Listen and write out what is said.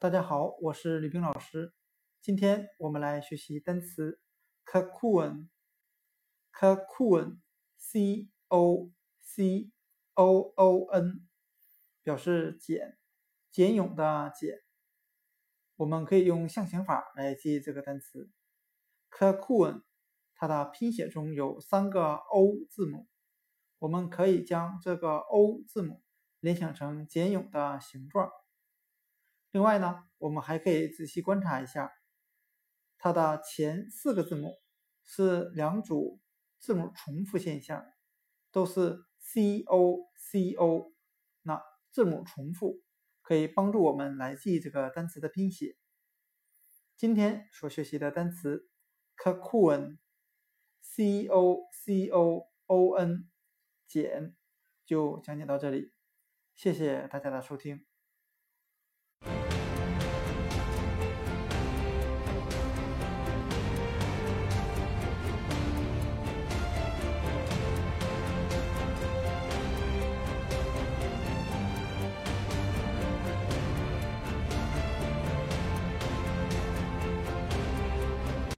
大家好，我是李冰老师。今天我们来学习单词 cocoon，cocoon，c o c o o n，表示茧，茧蛹的茧。我们可以用象形法来记这个单词 cocoon，它的拼写中有三个 o 字母，我们可以将这个 o 字母联想成茧蛹的形状。另外呢，我们还可以仔细观察一下，它的前四个字母是两组字母重复现象，都是 c o c o。那字母重复可以帮助我们来记这个单词的拼写。今天所学习的单词 cocoon，c o c o o n，简，就讲解到这里，谢谢大家的收听。